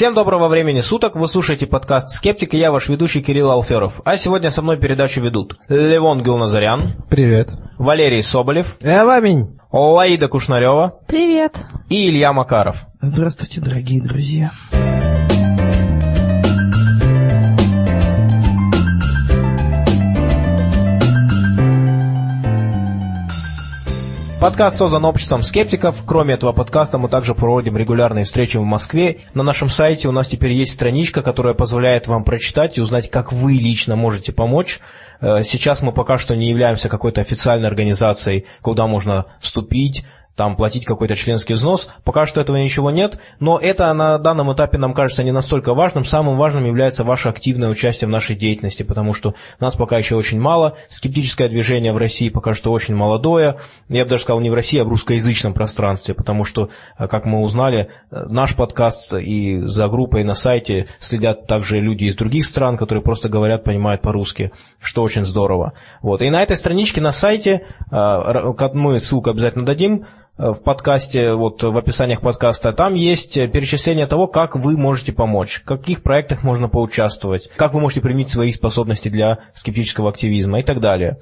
Всем доброго времени суток, вы слушаете подкаст «Скептик» и я ваш ведущий Кирилл Алферов. А сегодня со мной передачу ведут Левон Гилназарян. Привет. Валерий Соболев. Эваминь. Лаида Кушнарева. Привет. И Илья Макаров. Здравствуйте, дорогие друзья. Подкаст создан обществом скептиков. Кроме этого подкаста мы также проводим регулярные встречи в Москве. На нашем сайте у нас теперь есть страничка, которая позволяет вам прочитать и узнать, как вы лично можете помочь. Э, сейчас мы пока что не являемся какой-то официальной организацией, куда можно вступить, там платить какой-то членский взнос. Пока что этого ничего нет, но это на данном этапе нам кажется не настолько важным. Самым важным является ваше активное участие в нашей деятельности, потому что нас пока еще очень мало. Скептическое движение в России пока что очень молодое. Я бы даже сказал не в России, а в русскоязычном пространстве, потому что, э, как мы узнали, э, наш подкаст и за группой на сайте следят также люди из других стран, которые просто говорят, понимают по-русски, что очень здорово. Вот. И на этой страничке на сайте, э, мы ссылку обязательно дадим, в подкасте, вот в описаниях подкаста, там есть перечисление того, как вы можете помочь, в каких проектах можно поучаствовать, как вы можете применить свои способности для скептического активизма и так далее.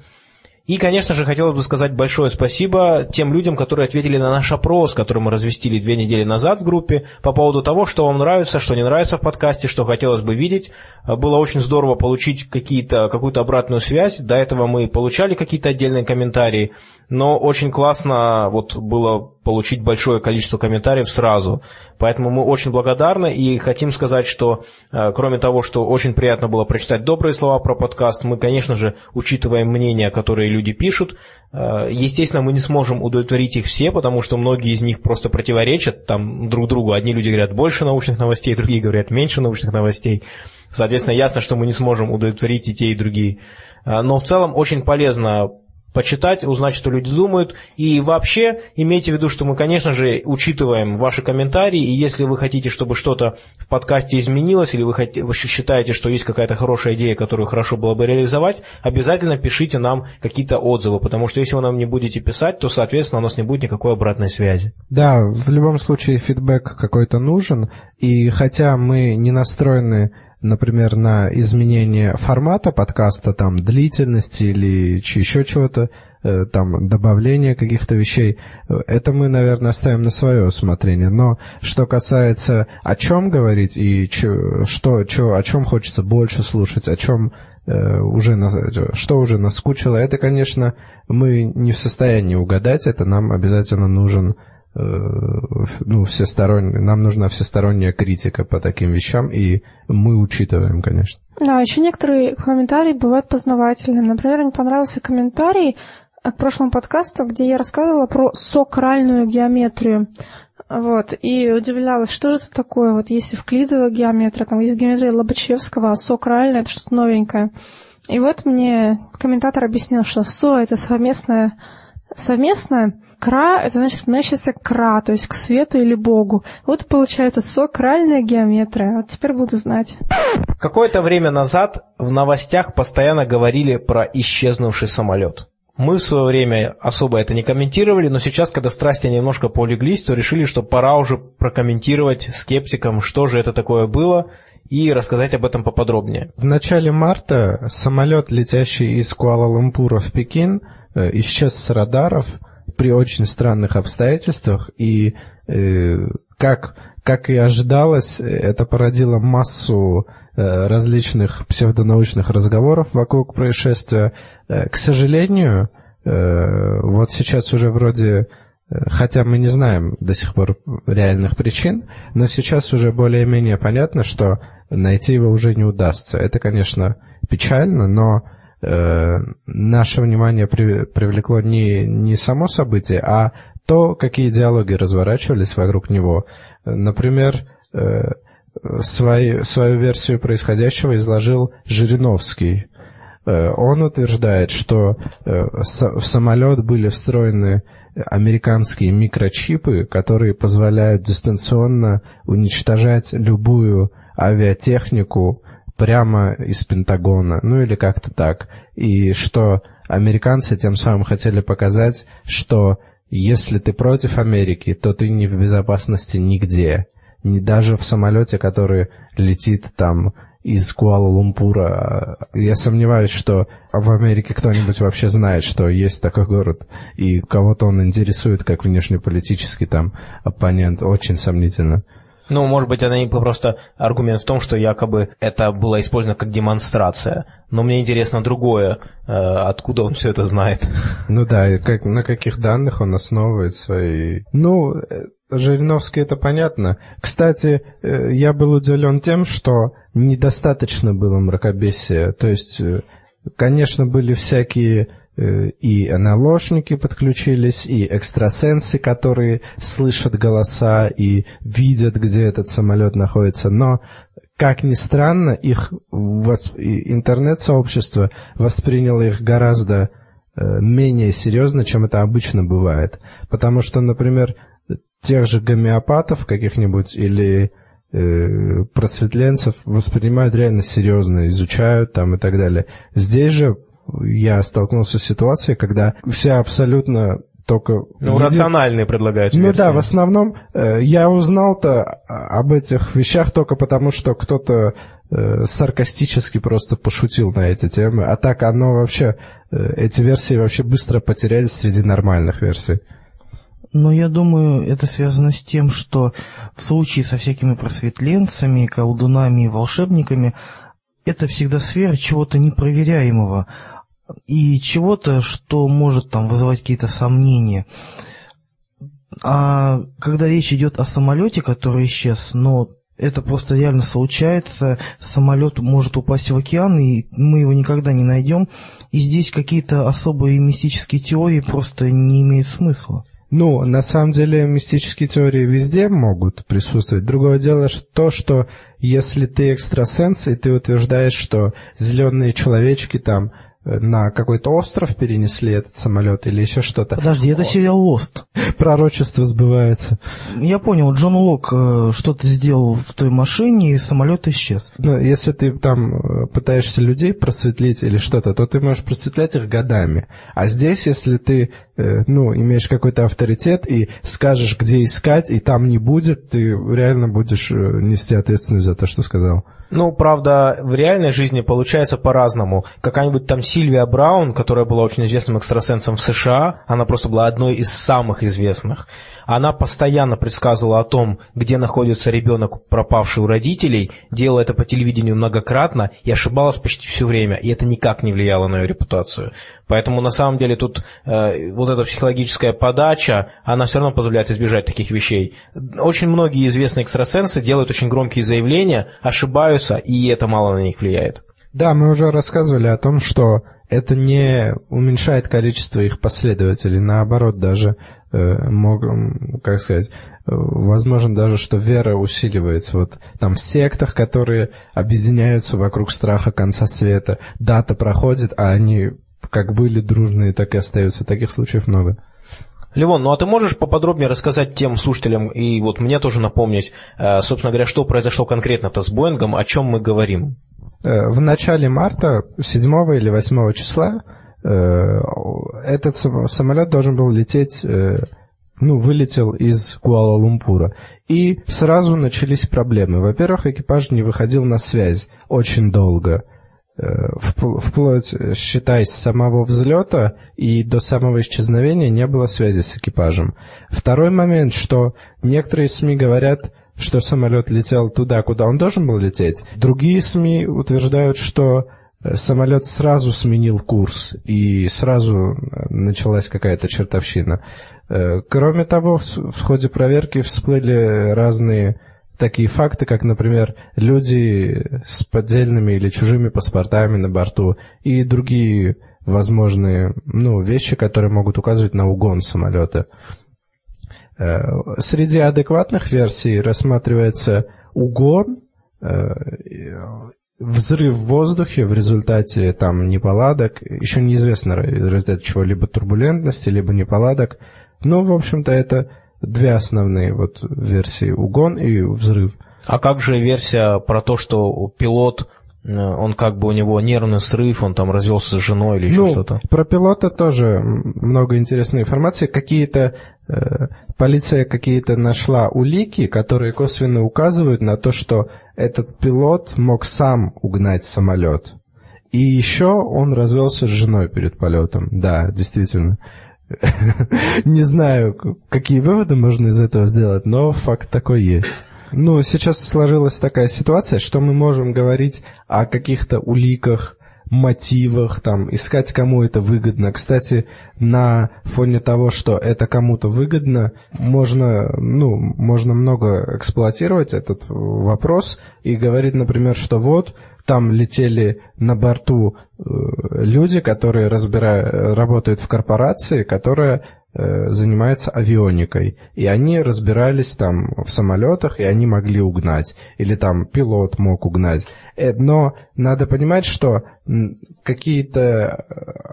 И, конечно же, хотелось бы сказать большое спасибо тем людям, которые ответили на наш опрос, который мы развестили две недели назад в группе, по поводу того, что вам нравится, что не нравится в подкасте, что хотелось бы видеть. Было очень здорово получить какие-то, какую-то обратную связь. До этого мы получали какие-то отдельные комментарии, но очень классно вот было получить большое количество комментариев сразу. Поэтому мы очень благодарны и хотим сказать, что э, кроме того, что очень приятно было прочитать добрые слова про подкаст, мы, конечно же, учитываем мнения, которые люди пишут. Э, естественно, мы не сможем удовлетворить их все, потому что многие из них просто противоречат там друг другу. Одни люди говорят больше научных новостей, другие говорят меньше научных новостей. Соответственно, ясно, что мы не сможем удовлетворить и те, и другие. Э, но в целом очень полезно почитать, узнать, что люди думают. И вообще, имейте в виду, что мы, конечно же, учитываем ваши комментарии, и если вы хотите, чтобы что-то в подкасте изменилось, или вы, хотите, вы считаете, что есть какая-то хорошая идея, которую хорошо было бы реализовать, обязательно пишите нам какие-то отзывы, потому что если вы нам не будете писать, то, соответственно, у нас не будет никакой обратной связи. Да, в любом случае фидбэк какой-то нужен, и хотя мы не настроены например, на изменение формата подкаста, там, длительности или еще чего-то, э, там, добавление каких-то вещей, это мы, наверное, оставим на свое усмотрение. Но что касается о чем говорить и че, что, че, о чем хочется больше слушать, о чем э, уже, что уже наскучило, это, конечно, мы не в состоянии угадать, это нам обязательно нужен ну, всесторонне, нам нужна всесторонняя критика по таким вещам, и мы учитываем, конечно. Да, еще некоторые комментарии бывают познавательными. Например, мне понравился комментарий к прошлому подкасту, где я рассказывала про сокральную геометрию. Вот, и удивлялась, что же это такое, вот если вклидовая геометрия, там есть геометрия Лобачевского, а сокральная — это что-то новенькое. И вот мне комментатор объяснил, что СО — это совместное, совместное Кра — это значит относящийся к кра, то есть к свету или Богу. Вот получается сокральная геометрия. Вот теперь буду знать. Какое-то время назад в новостях постоянно говорили про исчезнувший самолет. Мы в свое время особо это не комментировали, но сейчас, когда страсти немножко полеглись, то решили, что пора уже прокомментировать скептикам, что же это такое было, и рассказать об этом поподробнее. В начале марта самолет, летящий из Куала-Лумпура в Пекин, э, исчез с радаров – при очень странных обстоятельствах, и э, как, как и ожидалось, это породило массу э, различных псевдонаучных разговоров вокруг происшествия. Э, к сожалению, э, вот сейчас уже вроде э, Хотя мы не знаем до сих пор реальных причин, но сейчас уже более-менее понятно, что найти его уже не удастся. Это, конечно, печально, но наше внимание при, привлекло не, не само событие, а то, какие диалоги разворачивались вокруг него. Например, э, свою, свою версию происходящего изложил Жириновский. Э, он утверждает, что э, в самолет были встроены американские микрочипы, которые позволяют дистанционно уничтожать любую авиатехнику прямо из Пентагона, ну или как-то так. И что американцы тем самым хотели показать, что если ты против Америки, то ты не в безопасности нигде. не даже в самолете, который летит там из Куала-Лумпура. Я сомневаюсь, что в Америке кто-нибудь вообще знает, что есть такой город, и кого-то он интересует как внешнеполитический там оппонент. Очень сомнительно. Ну, может быть, это просто аргумент в том, что якобы это было использовано как демонстрация. Но мне интересно другое, э, откуда он все это знает. Ну да, и как, на каких данных он основывает свои... Ну, э, Жириновский это понятно. Кстати, э, я был удивлен тем, что недостаточно было мракобесия. То есть, конечно, были всякие и наложники подключились, и экстрасенсы, которые слышат голоса и видят, где этот самолет находится. Но, как ни странно, их восп... интернет-сообщество восприняло их гораздо э, менее серьезно, чем это обычно бывает. Потому что, например, тех же гомеопатов каких-нибудь или э, просветленцев воспринимают реально серьезно, изучают там и так далее. Здесь же я столкнулся с ситуацией, когда вся абсолютно только... Ну, видит... рациональные предлагают Ну версии. да, в основном э, я узнал-то об этих вещах только потому, что кто-то э, саркастически просто пошутил на эти темы, а так оно вообще, э, эти версии вообще быстро потерялись среди нормальных версий. Но я думаю, это связано с тем, что в случае со всякими просветленцами, колдунами и волшебниками, это всегда сфера чего-то непроверяемого и чего-то, что может там вызывать какие-то сомнения. А когда речь идет о самолете, который исчез, но это просто реально случается, самолет может упасть в океан, и мы его никогда не найдем, и здесь какие-то особые мистические теории просто не имеют смысла. Ну, на самом деле, мистические теории везде могут присутствовать. Другое дело что то, что если ты экстрасенс, и ты утверждаешь, что зеленые человечки там на какой-то остров перенесли этот самолет или еще что-то. Подожди, это сериал Лост. Пророчество сбывается. Я понял, Джон Лок э, что-то сделал в той машине, и самолет исчез. Ну, если ты там э, пытаешься людей просветлить или что-то, то ты можешь просветлять их годами. А здесь, если ты, э, ну, имеешь какой-то авторитет и скажешь, где искать, и там не будет, ты реально будешь нести ответственность за то, что сказал. Ну, правда, в реальной жизни получается по-разному. Какая-нибудь там Сильвия Браун, которая была очень известным экстрасенсом в США, она просто была одной из самых известных. Она постоянно предсказывала о том, где находится ребенок, пропавший у родителей, делала это по телевидению многократно и ошибалась почти все время, и это никак не влияло на ее репутацию. Поэтому на самом деле тут э, вот эта психологическая подача, она все равно позволяет избежать таких вещей. Очень многие известные экстрасенсы делают очень громкие заявления, ошибаются, и это мало на них влияет. Да, мы уже рассказывали о том, что это не уменьшает количество их последователей, наоборот, даже э, мог, как сказать, возможно даже, что вера усиливается. Вот там в сектах, которые объединяются вокруг страха конца света, дата проходит, а они как были дружные, так и остаются. Таких случаев много. Левон, ну а ты можешь поподробнее рассказать тем слушателям и вот мне тоже напомнить, э, собственно говоря, что произошло конкретно-то с Боингом, о чем мы говорим? Э, в начале марта, 7 или 8 числа, э, этот самолет должен был лететь, ну, вылетел из Куала-Лумпура. И сразу начались проблемы. Во-первых, экипаж не выходил на связь очень долго – вплоть, считай, с самого взлета и до самого исчезновения не было связи с экипажем. Второй момент, что некоторые СМИ говорят, что самолет летел туда, куда он должен был лететь. Другие СМИ утверждают, что э, самолет сразу сменил курс и сразу э, началась какая-то чертовщина. Кроме того, в ходе проверки всплыли разные такие факты, как, например, люди с поддельными или чужими паспортами на борту и другие возможные ну, вещи, которые могут указывать на угон самолета. Э, среди адекватных версий рассматривается угон, э, взрыв в воздухе в результате там неполадок, еще неизвестно в результате чего, либо турбулентности, либо неполадок. Но, в общем-то, это две основные вот версии угон и взрыв. А как же версия про то, что пилот э, он как бы у него нервный срыв, он там развелся с женой или еще ну, что-то. Про пилота тоже много интересной информации. Какие-то э, полиция какие-то нашла улики, которые косвенно указывают на то, что этот пилот мог сам угнать самолет. И еще он развелся с женой перед полетом. Да, действительно. Не знаю, какие выводы можно из этого сделать, но факт такой есть. Ну, сейчас сложилась такая ситуация, что мы можем говорить о каких-то уликах, мотивах, там, искать, кому это выгодно. Кстати, на фоне того, что это кому-то выгодно, можно, ну, можно много эксплуатировать этот вопрос и говорить, например, что вот, там летели на борту э, люди, которые разбирают, работают в корпорации, которая э, занимается авионикой. И они разбирались там в самолетах, и они могли угнать. Или там пилот мог угнать. Э, но надо понимать, что какие-то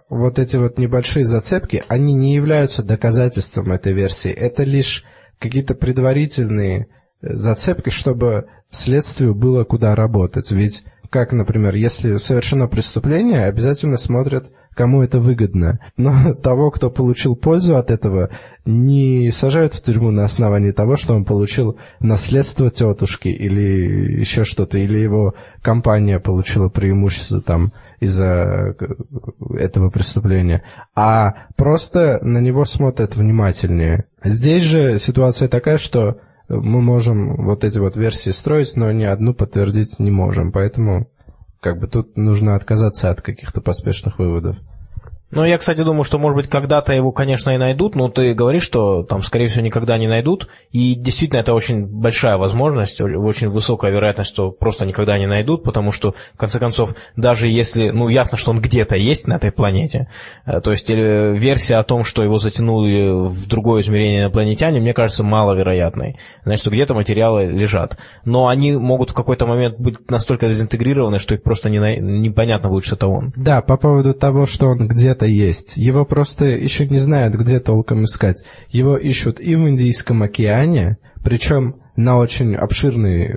вот эти вот небольшие зацепки, они не являются доказательством этой версии. Это лишь какие-то предварительные зацепки, чтобы следствию было куда работать. Ведь как, например, если совершено преступление, обязательно смотрят, кому это выгодно. Но того, кто получил пользу от этого, не сажают в тюрьму на основании того, что он получил наследство тетушки или еще что-то, или его компания получила преимущество там из-за этого преступления, а просто на него смотрят внимательнее. Здесь же ситуация такая, что мы можем вот эти вот версии строить, но ни одну подтвердить не можем. Поэтому как бы тут нужно отказаться от каких-то поспешных выводов. Ну, я, кстати, думаю, что, может быть, когда-то его, конечно, и найдут, но ты говоришь, что там, скорее всего, никогда не найдут, и действительно это очень большая возможность, очень высокая вероятность, что просто никогда не найдут, потому что, в конце концов, даже если, ну, ясно, что он где-то есть на этой планете, э, то есть э, версия о том, что его затянули в другое измерение инопланетяне, мне кажется, маловероятной. Значит, что где-то материалы лежат. Но они могут в какой-то момент быть настолько дезинтегрированы, что их просто не, непонятно будет, что это он. Да, по поводу того, что он где-то где-то есть. Его просто еще не знают, где толком искать. Его ищут и в Индийском океане, причем на очень обширной э,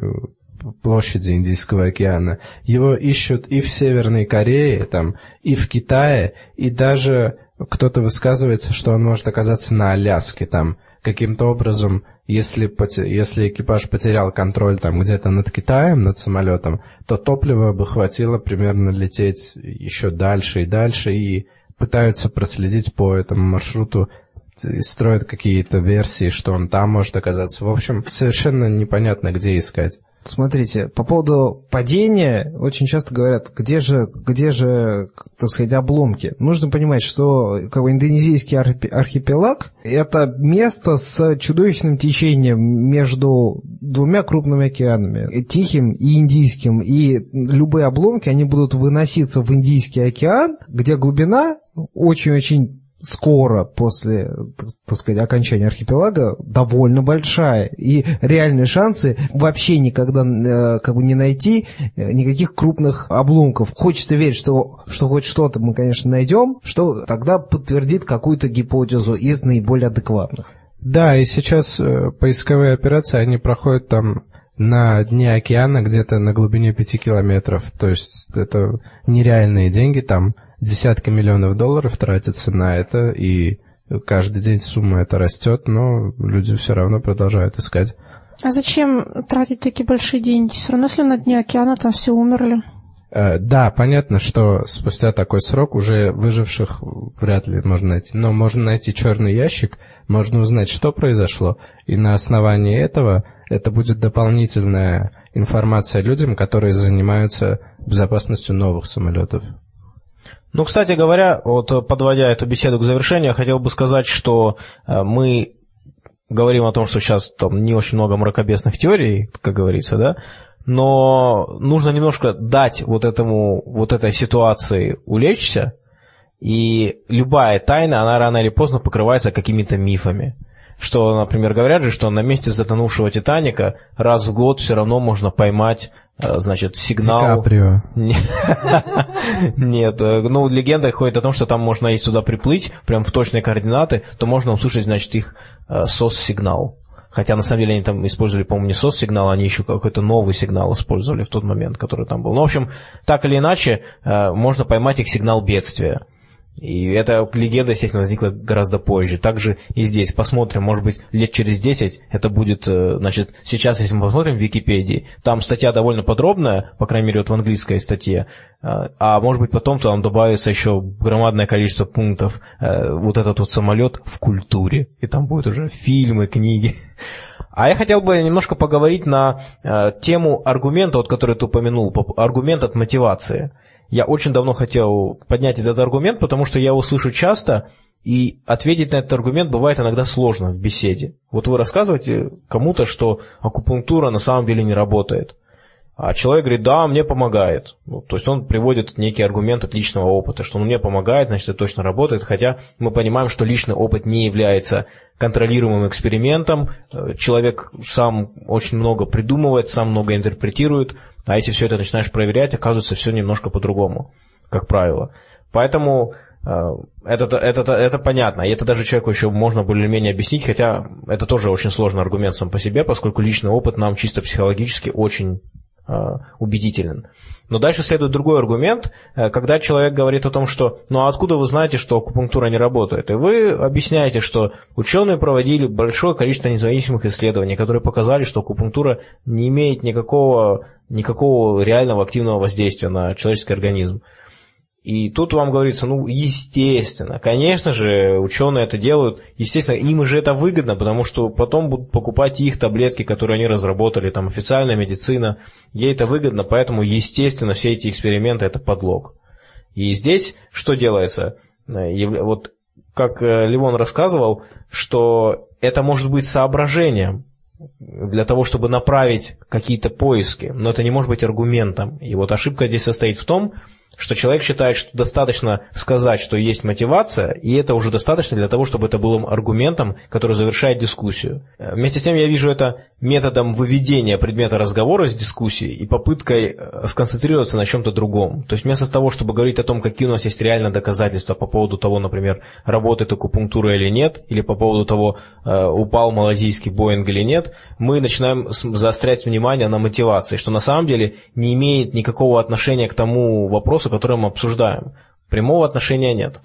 площади Индийского океана. Его ищут и в Северной Корее, там, и в Китае, и даже кто-то высказывается, что он может оказаться на Аляске, там, каким-то образом, если, если экипаж потерял контроль там где-то над Китаем, над самолетом, то топлива бы хватило примерно лететь еще дальше и дальше, и пытаются проследить по этому маршруту строят какие-то версии, что он там может оказаться. В общем, совершенно непонятно, где искать. Смотрите, по поводу падения очень часто говорят, где же, где же, так сказать, обломки. Нужно понимать, что как бы, индонезийский архипелаг – это место с чудовищным течением между двумя крупными океанами, Тихим и Индийским. И любые обломки, они будут выноситься в Индийский океан, где глубина очень-очень скоро после, так сказать, окончания архипелага довольно большая. И реальные шансы вообще никогда э, как бы не найти э, никаких крупных обломков. Хочется верить, что, что хоть что-то мы, конечно, найдем, что тогда подтвердит какую-то гипотезу из наиболее адекватных. Да, и сейчас э, поисковые операции, они проходят там на дне океана где-то на глубине 5 километров. То есть это нереальные деньги там десятки миллионов долларов тратятся на это, и каждый день сумма это растет, но люди все равно продолжают искать. А зачем тратить такие большие деньги? Все равно, если на дне океана там все умерли. Э, да, понятно, что спустя такой срок уже выживших вряд ли можно найти. Но можно найти черный ящик, можно узнать, что произошло, и на основании этого это будет дополнительная информация людям, которые занимаются безопасностью новых самолетов. Ну, кстати говоря, вот подводя эту беседу к завершению, я хотел бы сказать, что э, мы говорим о том, что сейчас там не очень много мракобесных теорий, как говорится, да, но нужно немножко дать вот этому, вот этой ситуации улечься, и любая тайна, она рано или поздно покрывается какими-то мифами. Что, например, говорят же, что на месте затонувшего Титаника раз в год все равно можно поймать Э, значит, сигнал... Ди Каприо. Нет, э, ну, легенда ходит о том, что там можно, если сюда приплыть, прям в точные координаты, то можно услышать, значит, их э, сос-сигнал. Хотя, на самом деле, они там использовали, по-моему, не сос-сигнал, они еще какой-то новый сигнал использовали в тот момент, который там был. Ну, в общем, так или иначе, можно поймать их сигнал бедствия. И эта легенда, естественно, возникла гораздо позже. Также и здесь. Посмотрим, может быть, лет через 10 это будет, э, значит, сейчас, если мы посмотрим в Википедии, там статья довольно подробная, по крайней мере, вот в английской статье, э, а может быть, потом там добавится еще громадное количество пунктов, э, вот этот вот самолет в культуре, и там будут уже фильмы, книги. А я хотел бы немножко поговорить на тему аргумента, вот, который ты упомянул, аргумент от мотивации. Я очень давно хотел поднять этот аргумент, потому что я его слышу часто, и ответить на этот аргумент бывает иногда сложно в беседе. Вот вы рассказываете кому-то, что акупунктура на самом деле не работает. А человек говорит, да, мне помогает. Ну, то есть он приводит некий аргумент от личного опыта, что он мне помогает, значит, это точно работает, хотя мы понимаем, что личный опыт не является контролируемым экспериментом, человек сам очень много придумывает, сам много интерпретирует, а если все это начинаешь проверять, оказывается все немножко по-другому, как правило. Поэтому э, это, это, это понятно. И это даже человеку еще можно более-менее объяснить, хотя это тоже очень сложный аргумент сам по себе, поскольку личный опыт нам чисто психологически очень убедителен. Но дальше следует другой аргумент, э, когда человек говорит о том, что «ну а откуда вы знаете, что акупунктура не работает?» И вы объясняете, что ученые проводили большое количество независимых исследований, которые показали, что акупунктура не имеет никакого, никакого реального активного воздействия на человеческий организм. И тут вам говорится, ну, естественно, конечно же, ученые это делают, естественно, им же это выгодно, потому что потом будут покупать их таблетки, которые они разработали, там, официальная медицина, ей это выгодно, поэтому, естественно, все эти эксперименты – это подлог. И здесь что делается? Э, вот как э, Левон рассказывал, что это может быть соображением для того, чтобы направить какие-то поиски, но это не может быть аргументом. И вот ошибка здесь состоит в том, что человек считает, что достаточно сказать, что есть мотивация, и это уже достаточно для того, чтобы это было аргументом, который завершает дискуссию. Вместе с тем я вижу это методом выведения предмета разговора из дискуссии и попыткой э, сконцентрироваться на чем-то другом. То есть вместо того, чтобы говорить о том, какие у нас есть реальные доказательства по поводу того, например, работает акупунктура или нет, или по поводу того, э, упал малазийский Боинг или нет, мы начинаем заострять внимание на мотивации, что на самом деле не имеет никакого отношения к тому вопросу, вопросу, который мы обсуждаем. Прямого отношения нет.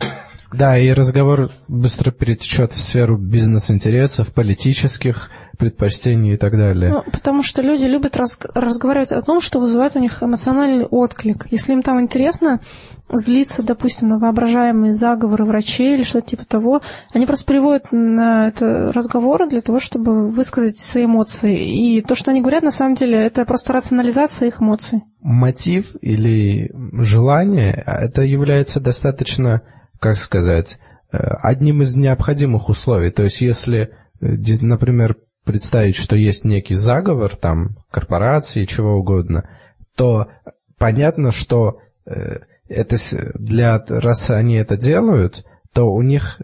Да, и разговор быстро перетечет в сферу бизнес-интересов, политических предпочтений и так далее. Ну, потому что люди любят раз, разговаривать о том, что вызывает у них эмоциональный отклик. Если им там интересно злиться, допустим, на воображаемые заговоры врачей или что-то типа того, они просто приводят на это разговоры для того, чтобы высказать свои эмоции. И то, что они говорят, на самом деле, это просто рационализация их эмоций. Мотив или желание, это является достаточно как сказать, э, одним из необходимых условий. То есть если, э, например, представить, что есть некий заговор, там, корпорации, чего угодно, то понятно, что э, это для, раз они это делают, то у них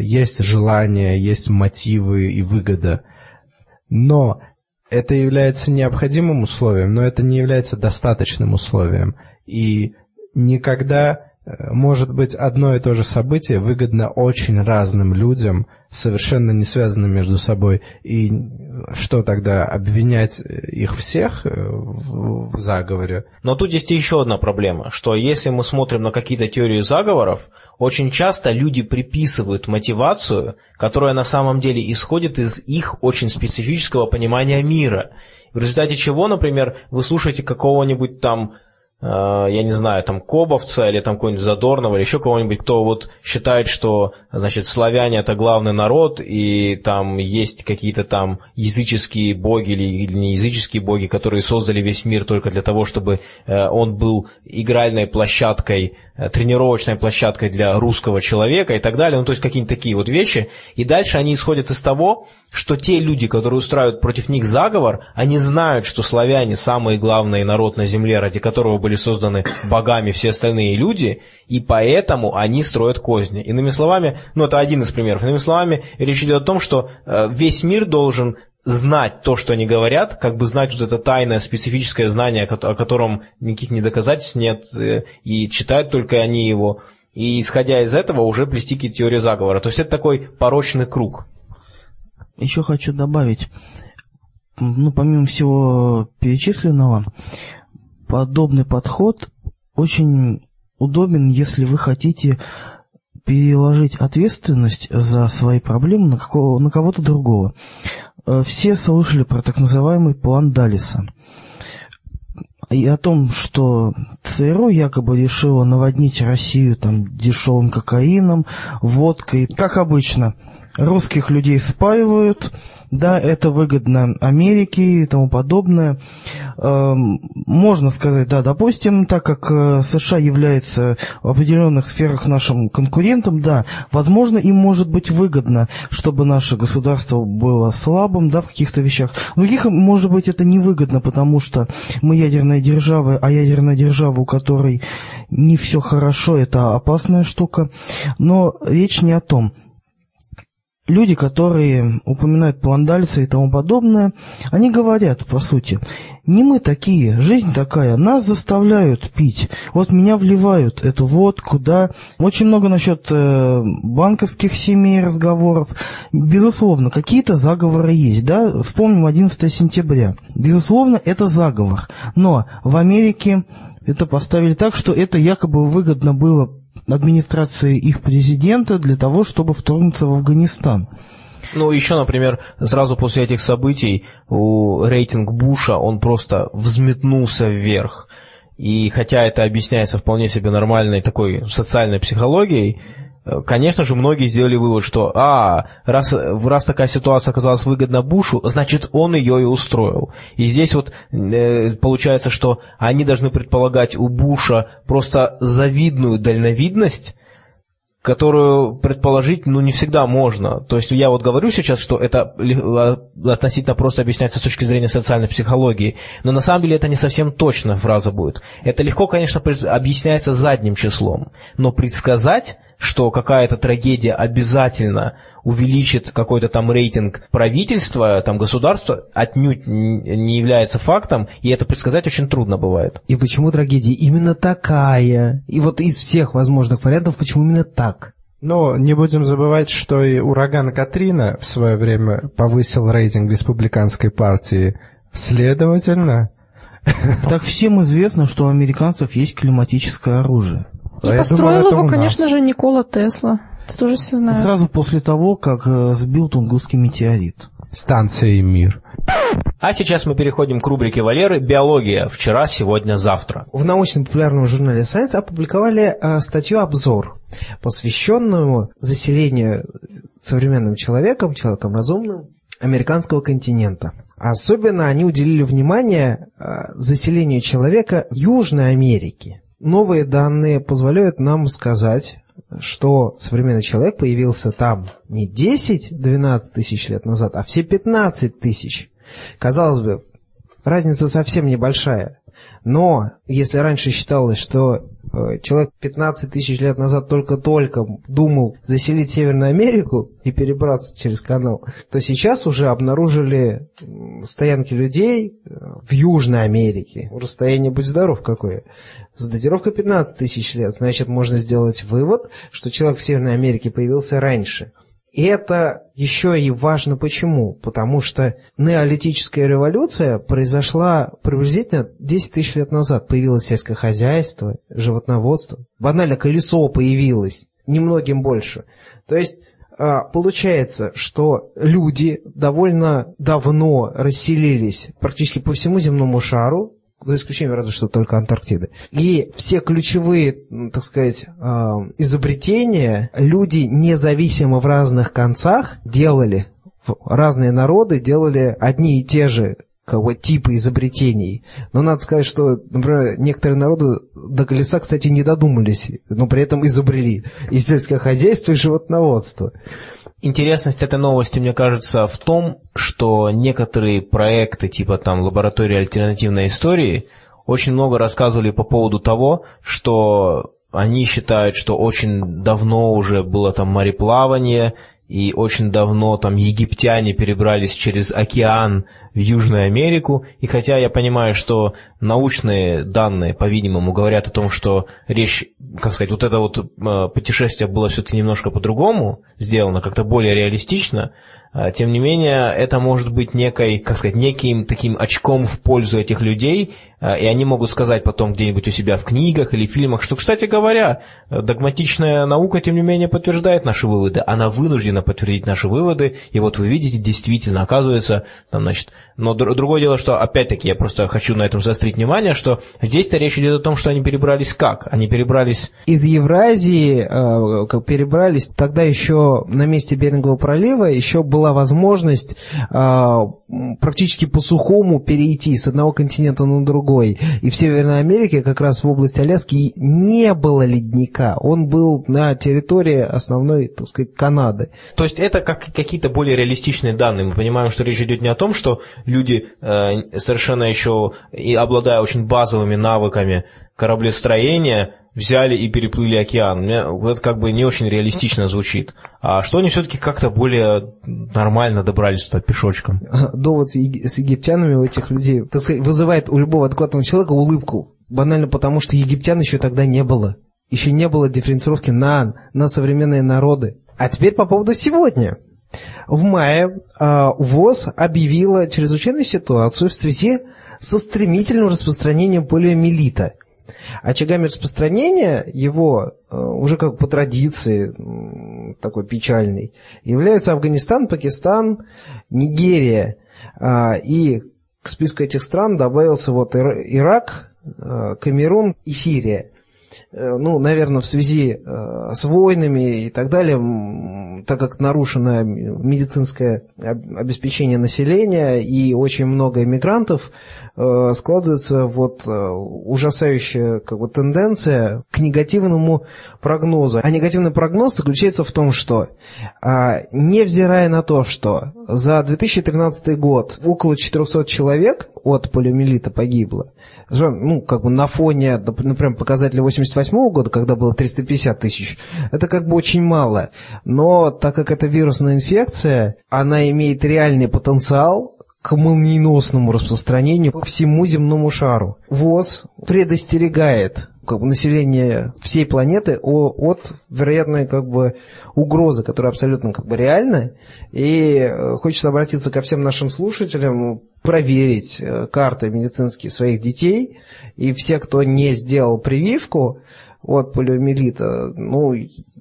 есть желание, есть мотивы и выгода. Но это является необходимым условием, но это не является достаточным условием. И никогда может быть одно и то же событие выгодно очень разным людям, совершенно не связанным между собой. И что тогда, обвинять их всех э, в, заговоре? Но тут есть еще одна проблема, что если мы смотрим на какие-то теории заговоров, очень часто люди приписывают мотивацию, которая на самом деле исходит из их очень специфического понимания мира. В результате чего, например, вы слушаете какого-нибудь там Э, я не знаю, там Кобовца или там какого-нибудь Задорнова или еще кого-нибудь, кто вот считает, что, значит, славяне это главный народ, и там есть какие-то там языческие боги или, или не языческие боги, которые создали весь мир только для того, чтобы э, он был игральной площадкой, э, тренировочной площадкой для русского человека и так далее, ну то есть какие-нибудь такие вот вещи. И дальше они исходят из того, что те люди, которые устраивают против них заговор, они знают, что славяне самый главный народ на земле, ради которого были созданы богами все остальные люди, и поэтому они строят козни. Иными словами, ну это один из примеров, иными словами, речь идет о том, что э, весь мир должен знать то, что они говорят, как бы знать вот это тайное специфическое знание, о котором никаких недоказательств нет, э, и читают только они его, и исходя из этого уже плести какие-то теории заговора. То есть это такой порочный круг. Еще хочу добавить, ну, помимо всего перечисленного, подобный подход очень удобен, если вы хотите переложить ответственность за свои проблемы на, на кого-то другого. Э, все слышали про так называемый план Далиса. И о том, что ЦРУ якобы решила наводнить Россию там дешевым кокаином, водкой. Как обычно, русских людей спаивают, да, это выгодно Америке и тому подобное. Эм, можно сказать, да, допустим, так как э, США является в определенных сферах нашим конкурентом, да, возможно, им может быть выгодно, чтобы наше государство было слабым, да, в каких-то вещах. Других, может быть, это невыгодно, потому что мы ядерная держава, а ядерная держава, у которой не все хорошо, это опасная штука. Но речь не о том люди, которые упоминают пландальца и тому подобное, они говорят, по сути, не мы такие, жизнь такая, нас заставляют пить. Вот меня вливают эту водку, да. Очень много насчет э, банковских семей разговоров. Безусловно, какие-то заговоры есть, да. Вспомним 11 сентября. Безусловно, это заговор. Но в Америке это поставили так, что это якобы выгодно было администрации их президента для того, чтобы вторгнуться в Афганистан. Ну, еще, например, сразу после этих событий у рейтинг Буша, он просто взметнулся вверх. И хотя это объясняется вполне себе нормальной такой социальной психологией, Конечно же, многие сделали вывод, что а, раз, раз такая ситуация оказалась выгодна Бушу, значит, он ее и устроил. И здесь вот э, получается, что они должны предполагать у Буша просто завидную дальновидность, которую предположить, ну, не всегда можно. То есть я вот говорю сейчас, что это а, относительно просто объясняется с точки зрения социальной психологии, но на самом деле это не совсем точная фраза будет. Это легко, конечно, объясняется задним числом, но предсказать что какая-то трагедия обязательно увеличит какой-то там рейтинг правительства, там государства, отнюдь не является фактом, и это предсказать очень трудно бывает. И почему трагедия именно такая? И вот из всех возможных вариантов, почему именно так? Но не будем забывать, что и ураган Катрина в свое время повысил рейтинг республиканской партии. Следовательно... Так всем известно, что у американцев есть климатическое оружие. И а построил думаю, его, конечно же, Никола Тесла. Это тоже все знают. Сразу после того, как э, сбил Тунгусский метеорит. Станция «Мир». А сейчас мы переходим к рубрике Валеры «Биология. Вчера, сегодня, завтра». В научно-популярном журнале Science опубликовали э, статью-обзор, посвященную заселению современным человеком, человеком разумным, американского континента. Особенно они уделили внимание э, заселению человека Южной Америки. Новые данные позволяют нам сказать, что современный человек появился там не 10-12 тысяч лет назад, а все 15 тысяч. Казалось бы, разница совсем небольшая. Но если раньше считалось, что человек 15 тысяч лет назад только-только думал заселить Северную Америку и перебраться через канал, то сейчас уже обнаружили стоянки людей э, в Южной Америке. Расстояние, будь здоров, какое. С датировкой 15 тысяч лет, значит, можно сделать вывод, что человек в Северной Америке появился раньше. И это еще и важно почему. Потому что неолитическая революция произошла приблизительно 10 тысяч лет назад. Появилось сельское хозяйство, животноводство. Банально колесо появилось, немногим больше. То есть а, Получается, что люди довольно давно расселились практически по всему земному шару, за исключением разве что только Антарктиды. И все ключевые, так сказать, а, изобретения люди независимо в разных концах делали. Разные народы делали одни и те же как бы, типы изобретений. Но надо сказать, что, например, некоторые народы до колеса, кстати, не додумались, но при этом изобрели и сельское хозяйство, и животноводство. Интересность этой новости, мне кажется, в том, что некоторые проекты, типа там лаборатории альтернативной истории, очень много рассказывали по поводу того, что они считают, что очень давно уже было там мореплавание, и очень давно там египтяне перебрались через океан в Южную Америку, и хотя я понимаю, что научные данные, по-видимому, говорят о том, что речь, как сказать, вот это вот э, путешествие было все-таки немножко по-другому сделано, как-то более реалистично, А, тем не менее, это может быть некой, как сказать, неким таким очком в пользу этих людей, а, и они могут сказать потом где-нибудь у себя в книгах или фильмах, что, кстати говоря, догматичная наука, тем не менее, подтверждает наши выводы. Она вынуждена подтвердить наши выводы, и вот вы видите, действительно, оказывается, там, значит, но другое дело, что, опять-таки, я просто хочу на этом заострить внимание, что здесь-то речь идет о том, что они перебрались как? Они перебрались... Из Евразии э, перебрались, тогда еще на месте Берингового пролива еще была возможность э, практически по сухому перейти с одного континента на другой. И в Северной Америке, как раз в области Аляски, не было ледника. Он был на территории основной, так сказать, Канады. То есть это как какие-то более реалистичные данные. Мы понимаем, что речь идет не о том, что люди э, совершенно еще, и обладая очень базовыми навыками кораблестроения, взяли и переплыли океан. Мне это как бы не очень реалистично звучит. А что они все-таки как-то более нормально добрались туда пешочком? Довод с, еги- с египтянами у этих людей, так сказать, вызывает у любого адекватного человека улыбку. Банально потому, что египтян еще тогда не было. Еще не было дифференцировки на, на современные народы. А теперь по поводу сегодня. В мае э, ВОЗ объявила чрезвычайную ситуацию в связи со стремительным распространением полиомиелита. Очагами распространения его, э, уже как по традиции, такой печальный, являются Афганистан, Пакистан, Нигерия. Э, и к списку этих стран добавился вот Ирак, э, Камерун и Сирия. Э, ну, наверное, в связи э, с войнами и так далее, так как нарушено медицинское обеспечение населения и очень много иммигрантов, э, складывается вот ужасающая как бы, тенденция к негативному прогнозу. А негативный прогноз заключается в том, что невзирая на то, что за 2013 год около 400 человек от полиомиелита погибло, ну, как бы на фоне, например, показателя 88 года, когда было 350 тысяч, это как бы очень мало. Но так как это вирусная инфекция, она имеет реальный потенциал к молниеносному распространению по всему земному шару. ВОЗ предостерегает как бы, население всей планеты о, от вероятной как бы, угрозы, которая абсолютно как бы, реальна. И э, хочется обратиться ко всем нашим слушателям, проверить э, карты медицинские своих детей. И все, кто не сделал прививку от полиомиелита, ну,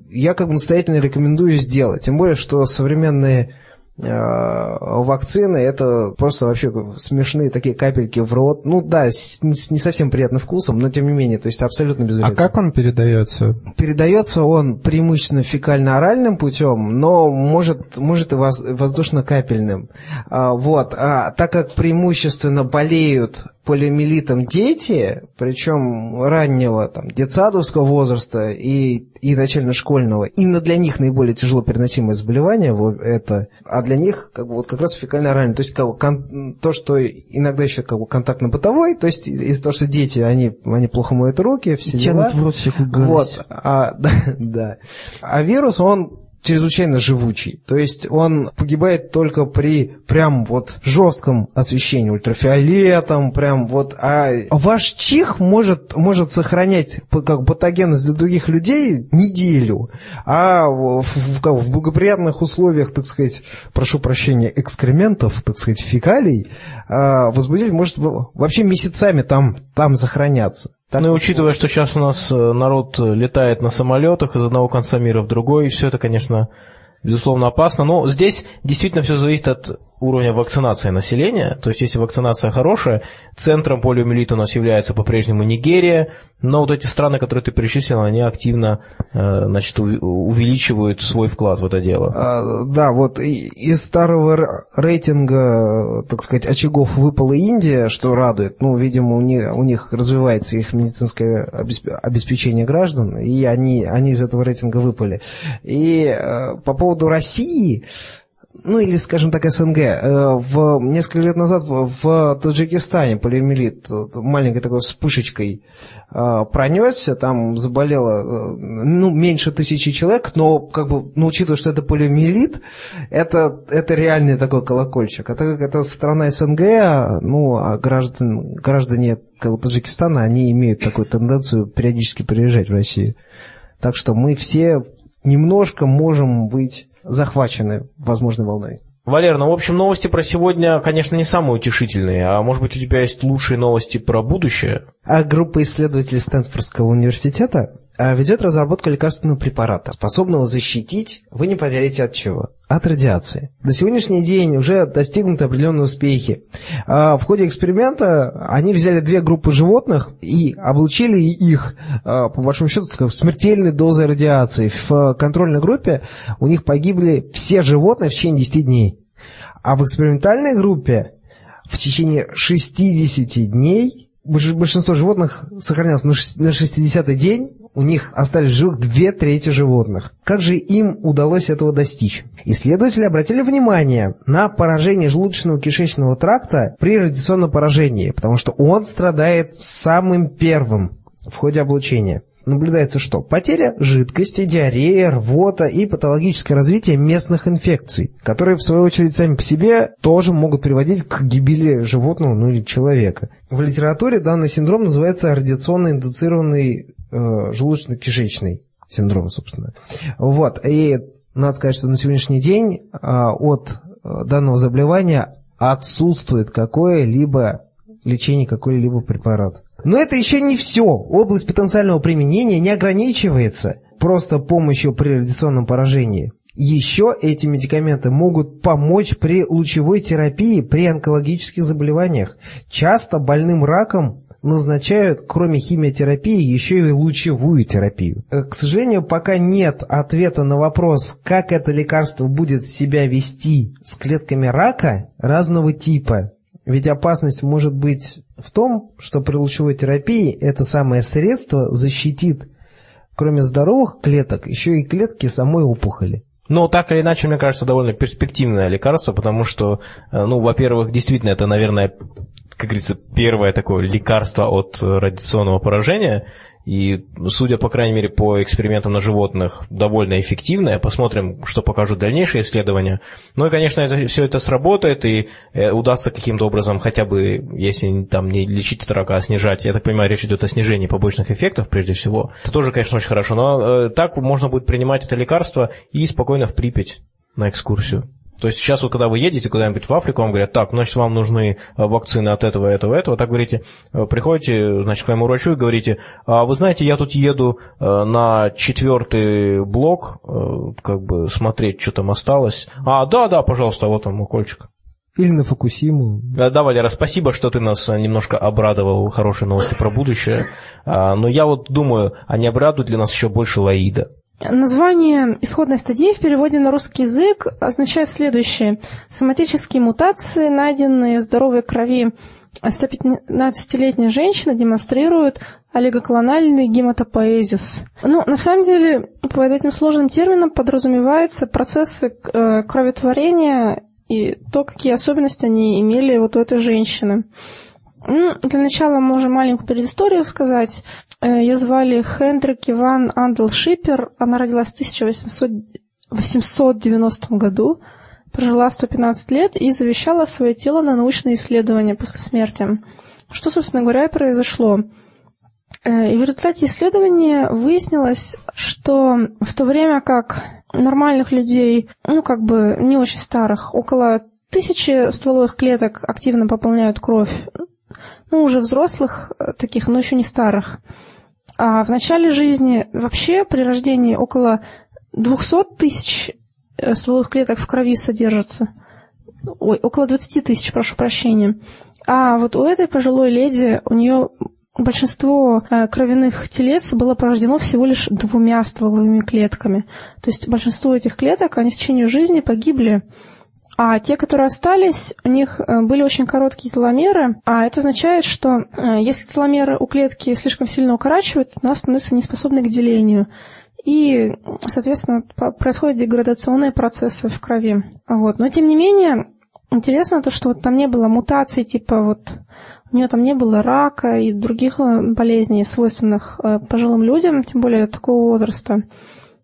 я как бы настоятельно рекомендую сделать. Тем более, что современные вакцины, это просто вообще смешные такие капельки в рот. Ну да, с не совсем приятным вкусом, но тем не менее, то есть абсолютно безвредно. А как он передается? Передается он преимущественно фекально-оральным путем, но может, может и воздушно-капельным. А, вот. А так как преимущественно болеют полиомиелитом дети, причем раннего там, детсадовского возраста и, и начально-школьного, именно для них наиболее тяжело переносимое заболевание это, а для них как бы, вот как раз фекально-оральное, то есть как бы, кон, то, что иногда еще как бы контактно-бытовой, то есть из-за того, что дети, они, они плохо моют руки, все дела. в рот всякую Вот, а, да, да. А вирус, он чрезвычайно живучий. То есть он погибает только при прям вот жестком освещении ультрафиолетом, прям вот. А ваш чих может, может сохранять как патогенность для других людей неделю, а в, в, в благоприятных условиях, так сказать, прошу прощения, экскрементов, так сказать, фекалий, а, возбудитель может вообще месяцами там, там сохраняться. Так, ну и учитывая, что сейчас у нас э, народ летает на самолетах из одного конца мира в другой, все это, конечно, безусловно, опасно. Но здесь действительно все зависит от уровня вакцинации населения. То есть, если вакцинация хорошая, центром полиомиелита у нас является по-прежнему Нигерия, но вот эти страны, которые ты перечислил, они активно э, значит, увеличивают свой вклад в это дело. А, да, вот из старого рейтинга, так сказать, очагов выпала Индия, что радует. Ну, видимо, у них, у них развивается их медицинское обеспечение граждан, и они, они из этого рейтинга выпали. И э, по поводу России, ну или, скажем так, СНГ. Э, в, несколько лет назад в, в Таджикистане полиомиелит маленькой такой вспышечкой э, пронесся, там заболело э, ну, меньше тысячи человек, но как бы, ну, учитывая, что это полиомиелит, это, это реальный такой колокольчик. А так как это страна СНГ, ну, а граждан, граждане как бы, Таджикистана, они имеют такую тенденцию периодически приезжать в Россию. Так что мы все немножко можем быть захвачены возможной волной. Валер, ну, в общем, новости про сегодня, конечно, не самые утешительные, а может быть, у тебя есть лучшие новости про будущее? А группа исследователей Стэнфордского университета а, ведет разработку лекарственного препарата, способного защитить, вы не поверите от чего, от радиации. На сегодняшний день уже достигнуты определенные успехи. А, в ходе эксперимента они взяли две группы животных и облучили их, а, по большому счету, смертельной дозой радиации. В контрольной группе у них погибли все животные в течение 10 дней. А в экспериментальной группе в течение 60 дней большинство животных сохранялось на 60-й день, у них остались живых две трети животных. Как же им удалось этого достичь? Исследователи обратили внимание на поражение желудочного кишечного тракта при радиационном поражении, потому что он страдает самым первым в ходе облучения наблюдается что? Потеря жидкости, диарея, рвота и патологическое развитие местных инфекций, которые, в свою очередь, сами по себе тоже могут приводить к гибели животного, ну или человека. В литературе данный синдром называется радиационно индуцированный э, желудочно-кишечный синдром, собственно. Вот, и надо сказать, что на сегодняшний день э, от данного заболевания отсутствует какое-либо лечение, какой-либо препарат. Но это еще не все. Область потенциального применения не ограничивается просто помощью при радиационном поражении. Еще эти медикаменты могут помочь при лучевой терапии при онкологических заболеваниях. Часто больным раком назначают, кроме химиотерапии, еще и лучевую терапию. К сожалению, пока нет ответа на вопрос, как это лекарство будет себя вести с клетками рака разного типа. Ведь опасность может быть в том, что при лучевой терапии это самое средство защитит, кроме здоровых клеток, еще и клетки самой опухоли. Но так или иначе, мне кажется, довольно перспективное лекарство, потому что, э, ну, во-первых, действительно, это, наверное, как говорится, первое такое лекарство от радиационного поражения, и, судя, по крайней мере, по экспериментам на животных, довольно эффективная. Посмотрим, что покажут дальнейшие исследования. Ну и, конечно, это, все это сработает, и э, удастся каким-то образом, хотя бы, если там не лечить рака, а снижать, я так понимаю, речь идет о снижении побочных эффектов, прежде всего, это тоже, конечно, очень хорошо. Но э, так можно будет принимать это лекарство и спокойно в Припять на экскурсию. То есть сейчас вот когда вы едете куда-нибудь в Африку, вам говорят, так, значит, вам нужны э, вакцины от этого, этого, этого, так говорите, э, приходите, значит, к своему врачу и говорите, а вы знаете, я тут еду э, на четвертый блок, как бы смотреть, что там осталось. А, да, да, пожалуйста, вот там укольчик. Или на Фукусиму. Да, Валера, спасибо, что ты нас немножко обрадовал хорошей новости про будущее. Но я вот думаю, а не обрадует ли нас еще больше Лаида? Название исходной стадии в переводе на русский язык означает следующее. Соматические мутации, найденные в здоровой крови 115-летней женщины, демонстрируют олигоклональный гематопоэзис. Ну, на самом деле, под этим сложным термином подразумеваются процессы э, кроветворения и то, какие особенности они имели вот у этой женщины. Ну, для начала можем маленькую предысторию сказать. Э, ее звали Хендрик Иван Андел Шипер. Она родилась в 1890 году, прожила 115 лет и завещала свое тело на научные исследования после смерти. Что, собственно говоря, и произошло. Э, и в результате исследования выяснилось, что в то время как нормальных людей, ну, как бы не очень старых, около тысячи стволовых клеток активно пополняют кровь, ну, уже взрослых э, таких, но еще не старых. А в начале жизни вообще при рождении около 200 тысяч э, стволовых клеток в крови содержится. Ой, около 20 тысяч, прошу прощения. А вот у этой пожилой леди, у нее большинство э, кровяных телец было порождено всего лишь двумя стволовыми клетками. То есть большинство этих клеток, они в течение жизни погибли а те, которые остались, у них э, были очень короткие теломеры, а это означает, что э, если теломеры у клетки слишком сильно укорачиваются, она становится неспособной к делению. И, соответственно, происходят деградационные процессы в крови. Вот. Но, тем не менее, интересно то, что вот там не было мутаций, типа вот у нее там не было рака и других э, болезней, свойственных пожилым людям, тем более такого возраста.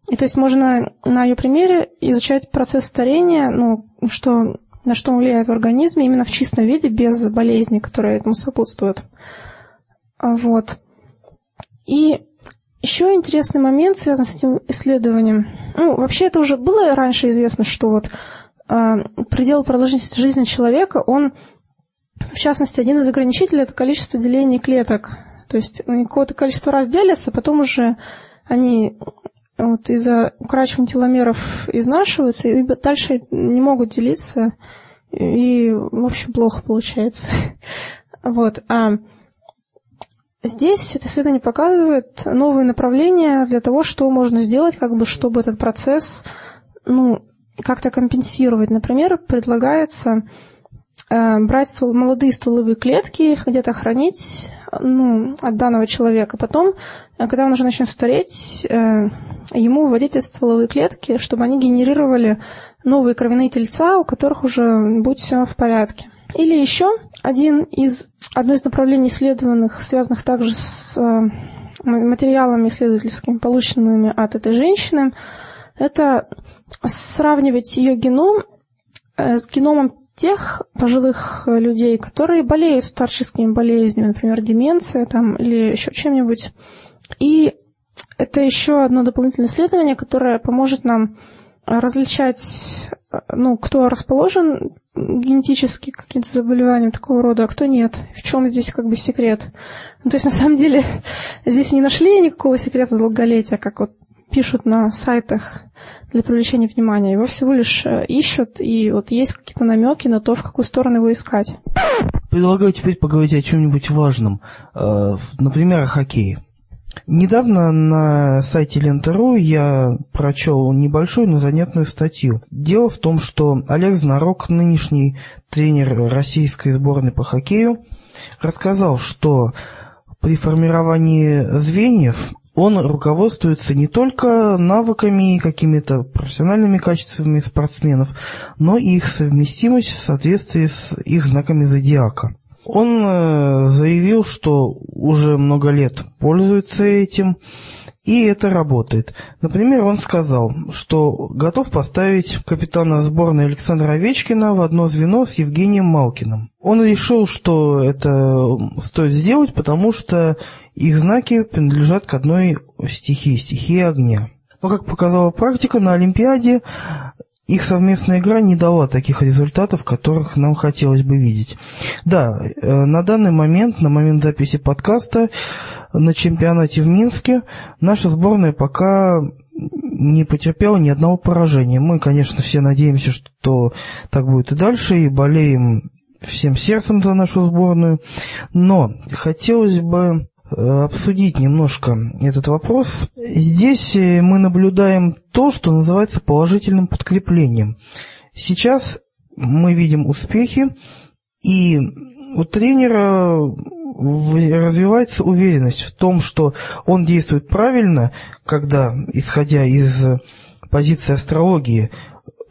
И то есть можно на ее примере изучать процесс старения, ну, что, на что он влияет в организме именно в чистом виде, без болезней, которые этому сопутствуют. А, вот. И еще интересный момент связан с этим исследованием. Ну, вообще это уже было раньше известно, что вот а, предел продолжительности жизни человека, он, в частности, один из ограничителей – это количество делений клеток. То есть какое-то количество раз делятся, потом уже они вот из-за укорачивания теломеров изнашиваются, и дальше не могут делиться, и, в общем, плохо получается. Вот. А здесь это исследование показывает новые направления для того, что можно сделать, как бы, чтобы этот процесс ну, как-то компенсировать. Например, предлагается э, брать молодые стволовые клетки, где-то хранить ну, от данного человека. Потом, э, когда он уже начнет стареть, э, ему вводить эти стволовые клетки, чтобы они генерировали новые кровяные тельца, у которых уже будет все в порядке. Или еще один из, одно из направлений исследованных, связанных также с э, материалами исследовательскими, полученными от этой женщины, это сравнивать ее геном с геномом тех пожилых людей, которые болеют старческими болезнями, например, деменция там, или еще чем-нибудь. И это еще одно дополнительное исследование, которое поможет нам различать, ну, кто расположен генетически каким-то заболеваниям такого рода, а кто нет. В чем здесь как бы секрет? Ну, то есть, на самом деле, здесь не нашли никакого секрета долголетия, как вот пишут на сайтах для привлечения внимания. Его всего лишь э, ищут, и вот есть какие-то намеки на то, в какую сторону его искать. Предлагаю теперь поговорить о чем-нибудь важном. Э, например, о хоккее. Недавно на сайте Лента.ру я прочел небольшую, но занятную статью. Дело в том, что Олег Знарок, нынешний тренер российской сборной по хоккею, рассказал, что при формировании звеньев он руководствуется не только навыками и какими-то профессиональными качествами спортсменов, но и их совместимость в соответствии с их знаками зодиака. Он э, заявил, что уже много лет пользуется этим, и это работает. Например, он сказал, что готов поставить капитана сборной Александра Овечкина в одно звено с Евгением Малкиным. Он решил, что это стоит сделать, потому что их знаки принадлежат к одной стихии, стихии огня. Но, как показала практика, на Олимпиаде их совместная игра не дала таких результатов, которых нам хотелось бы видеть. Да, э, на данный момент, на момент записи подкаста, на чемпионате в Минске наша сборная пока не потерпела ни одного поражения. Мы, конечно, все надеемся, что так будет и дальше, и болеем всем сердцем за нашу сборную. Но хотелось бы обсудить немножко этот вопрос. Здесь э, мы наблюдаем то, что называется положительным подкреплением. Сейчас мы видим успехи, и у тренера развивается уверенность в том, что он действует правильно, когда, исходя из позиции астрологии,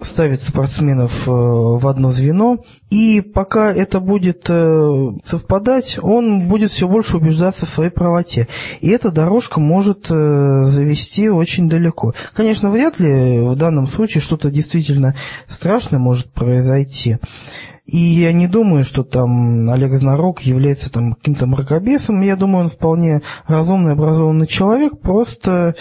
ставит спортсменов э, в одно звено, и пока это будет э, совпадать, он будет все больше убеждаться в своей правоте. И эта дорожка может э, завести очень далеко. Конечно, вряд ли в данном случае что-то действительно страшное может произойти. И я не думаю, что там Олег Знарок является там каким-то мракобесом. Я думаю, он вполне разумный, образованный человек, просто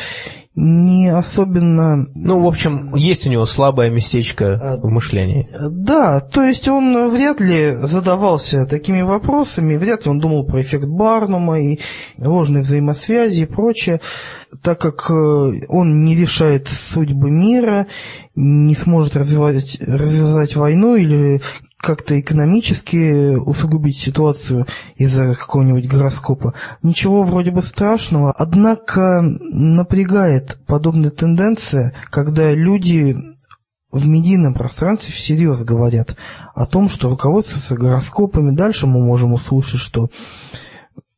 не особенно... Ну, в общем, есть у него слабое местечко а, в мышлении. Да, то есть он вряд ли задавался такими вопросами, вряд ли он думал про эффект Барнума и ложные взаимосвязи и прочее, так как э, он не решает судьбы мира, не сможет развивать, развязать войну или как-то экономически усугубить ситуацию из-за какого-нибудь гороскопа. Ничего вроде бы страшного, однако напрягает подобная тенденция, когда люди в медийном пространстве всерьез говорят о том, что руководствуются гороскопами. Дальше мы можем услышать, что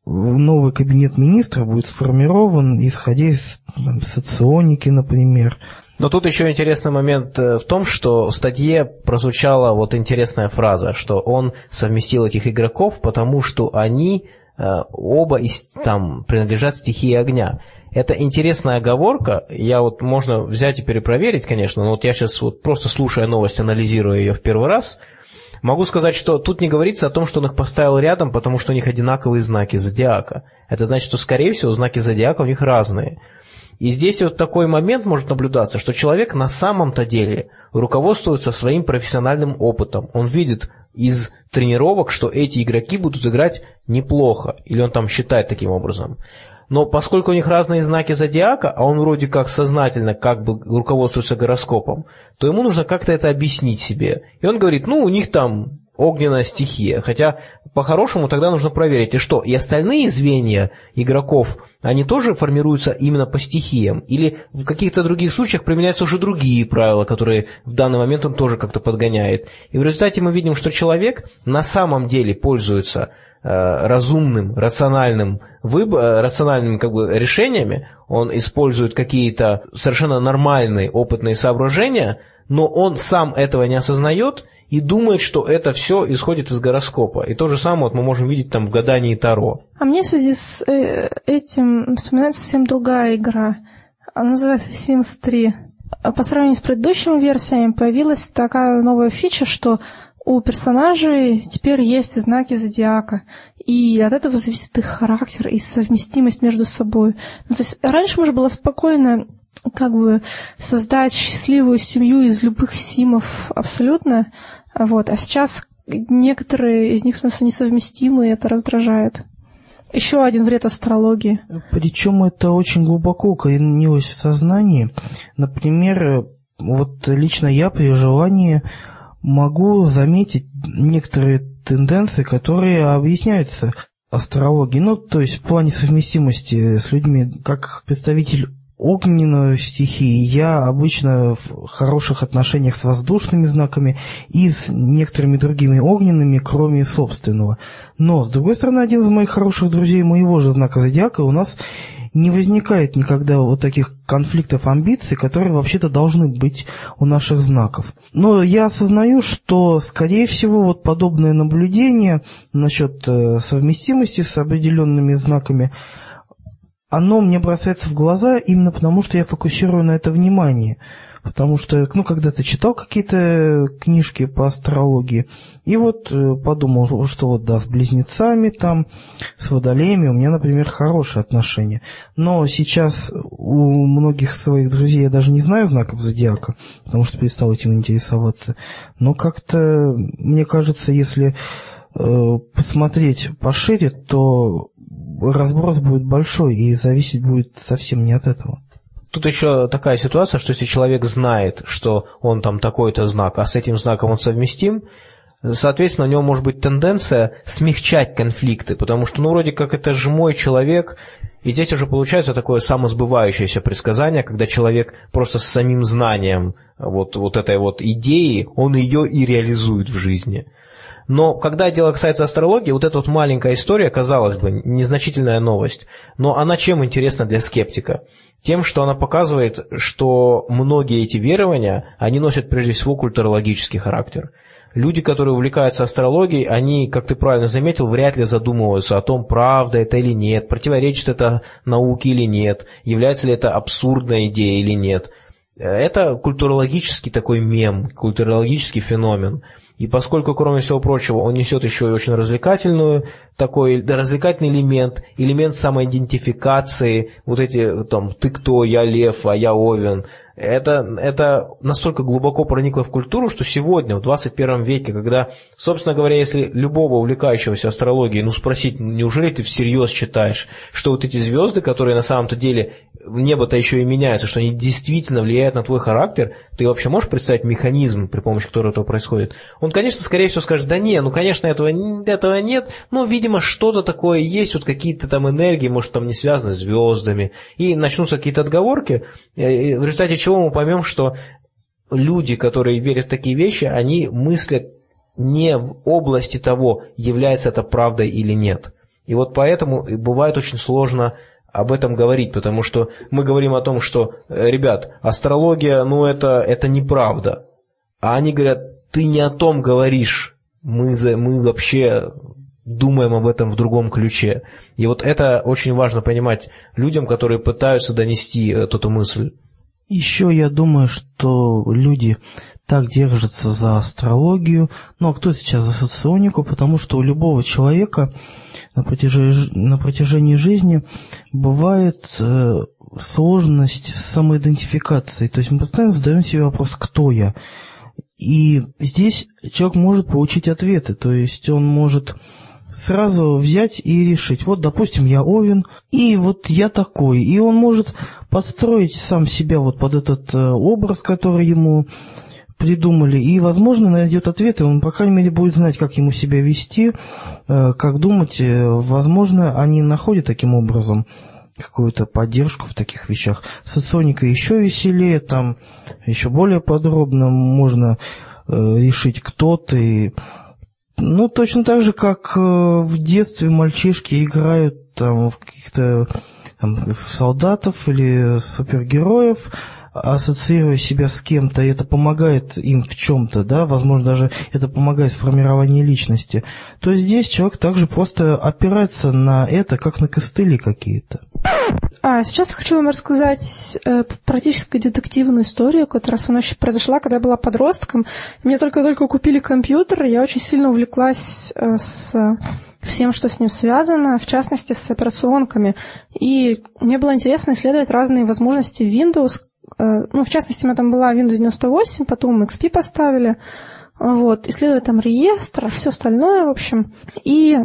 новый кабинет министров будет сформирован, исходя из там, соционики, например, но тут еще интересный момент э, в том, что в статье прозвучала вот интересная фраза, что он совместил этих игроков, потому что они э, оба из, там принадлежат стихии огня. Это интересная оговорка, я вот можно взять и перепроверить, конечно, но вот я сейчас вот просто слушая новость, анализируя ее в первый раз, Могу сказать, что тут не говорится о том, что он их поставил рядом, потому что у них одинаковые знаки зодиака. Это значит, что, скорее всего, знаки зодиака у них разные. И здесь вот такой момент может наблюдаться, что человек на самом-то деле руководствуется своим профессиональным опытом. Он видит из тренировок, что эти игроки будут играть неплохо, или он там считает таким образом. Но поскольку у них разные знаки зодиака, а он вроде как сознательно как бы руководствуется гороскопом, то ему нужно как-то это объяснить себе. И он говорит, ну, у них там огненная стихия. Хотя, по-хорошему, тогда нужно проверить, и что, и остальные звенья игроков, они тоже формируются именно по стихиям? Или в каких-то других случаях применяются уже другие правила, которые в данный момент он тоже как-то подгоняет? И в результате мы видим, что человек на самом деле пользуется э, разумным, рациональным, выб... Э, рациональными как бы, решениями, он использует какие-то совершенно нормальные опытные соображения, но он сам этого не осознает – и думает, что это все исходит из гороскопа. И то же самое вот мы можем видеть там в гадании Таро. А мне в связи с э, этим вспоминается совсем другая игра. Она называется Sims 3. А по сравнению с предыдущими версиями появилась такая новая фича, что у персонажей теперь есть знаки зодиака, и от этого зависит их характер и совместимость между собой. Ну, то есть раньше можно было спокойно как бы создать счастливую семью из любых симов абсолютно, вот. А сейчас некоторые из них несовместимы, и это раздражает. Еще один вред астрологии. Причем это очень глубоко укоренилось в сознании. Например, вот лично я при желании могу заметить некоторые тенденции, которые объясняются астрологией. Ну, то есть в плане совместимости с людьми, как представитель огненную стихии. Я обычно в хороших отношениях с воздушными знаками и с некоторыми другими огненными, кроме собственного. Но, с другой стороны, один из моих хороших друзей моего же знака зодиака у нас не возникает никогда вот таких конфликтов амбиций, которые вообще-то должны быть у наших знаков. Но я осознаю, что, скорее всего, вот подобное наблюдение насчет э, совместимости с определенными знаками – оно мне бросается в глаза именно потому, что я фокусирую на это внимание. Потому что, ну, когда-то читал какие-то книжки по астрологии, и вот э, подумал, что вот, да, с близнецами там, с водолеями у меня, например, хорошие отношения. Но сейчас у многих своих друзей я даже не знаю знаков зодиака, потому что перестал этим интересоваться. Но как-то, мне кажется, если э, посмотреть пошире, то разброс будет большой и зависеть будет совсем не от этого. Тут еще такая ситуация, что если человек знает, что он там такой-то знак, а с этим знаком он совместим, соответственно, у него может быть тенденция смягчать конфликты, потому что, ну, вроде как это же мой человек, и здесь уже получается такое самосбывающееся предсказание, когда человек просто с самим знанием вот, вот этой вот идеи, он ее и реализует в жизни. Но когда дело касается астрологии, вот эта вот маленькая история, казалось бы, незначительная новость, но она чем интересна для скептика? Тем, что она показывает, что многие эти верования, они носят прежде всего культурологический характер. Люди, которые увлекаются астрологией, они, как ты правильно заметил, вряд ли задумываются о том, правда это или нет, противоречит это науке или нет, является ли это абсурдной идеей или нет. Это культурологический такой мем, культурологический феномен – и поскольку, кроме всего прочего, он несет еще и очень развлекательную, такой развлекательный элемент, элемент самоидентификации, вот эти там «ты кто?», «я лев», «а я овен», это, это настолько глубоко проникло в культуру, что сегодня, в 21 веке, когда, собственно говоря, если любого увлекающегося астрологией, ну спросить, неужели ты всерьез считаешь, что вот эти звезды, которые на самом-то деле небо-то еще и меняются, что они действительно влияют на твой характер, ты вообще можешь представить механизм, при помощи которого это происходит? Он, конечно, скорее всего скажет, да не, ну, конечно, этого, этого нет, но, видимо, что-то такое есть, вот какие-то там энергии, может, там не связаны с звездами, и начнутся какие-то отговорки, в результате чего мы поймем, что люди, которые верят в такие вещи, они мыслят не в области того, является это правдой или нет. И вот поэтому бывает очень сложно об этом говорить, потому что мы говорим о том, что, э, ребят, астрология, ну это, это неправда. А они говорят, ты не о том говоришь, мы, за, мы вообще думаем об этом в другом ключе. И вот это очень важно понимать людям, которые пытаются донести эту мысль. Еще я думаю, что люди так держится за астрологию, ну а кто сейчас за соционику, потому что у любого человека на протяжении, на протяжении жизни бывает э, сложность с самоидентификацией. То есть мы постоянно задаем себе вопрос, кто я. И здесь человек может получить ответы, то есть он может сразу взять и решить, вот, допустим, я Овен, и вот я такой, и он может подстроить сам себя вот под этот э, образ, который ему придумали, и, возможно, найдет ответы, он, по крайней мере, будет знать, как ему себя вести, э, как думать, э, возможно, они находят таким образом какую-то поддержку в таких вещах. Соционика еще веселее, там еще более подробно можно решить, кто ты, ну, точно так же, как э, в детстве мальчишки играют там в каких-то солдатов или супергероев, ассоциируя себя с кем-то, это помогает им в чем-то, да, возможно, даже это помогает в формировании личности, то здесь человек также просто опирается на это, как на костыли какие-то. А сейчас я хочу вам рассказать э, практически детективную историю, которая со мной еще произошла, когда я была подростком. Мне только-только купили компьютер, и я очень сильно увлеклась э, с всем, что с ним связано, в частности, с операционками. И мне было интересно исследовать разные возможности Windows. Э, ну, в частности, у меня там была Windows 98, потом XP поставили. Вот, исследовать там реестр, все остальное, в общем. И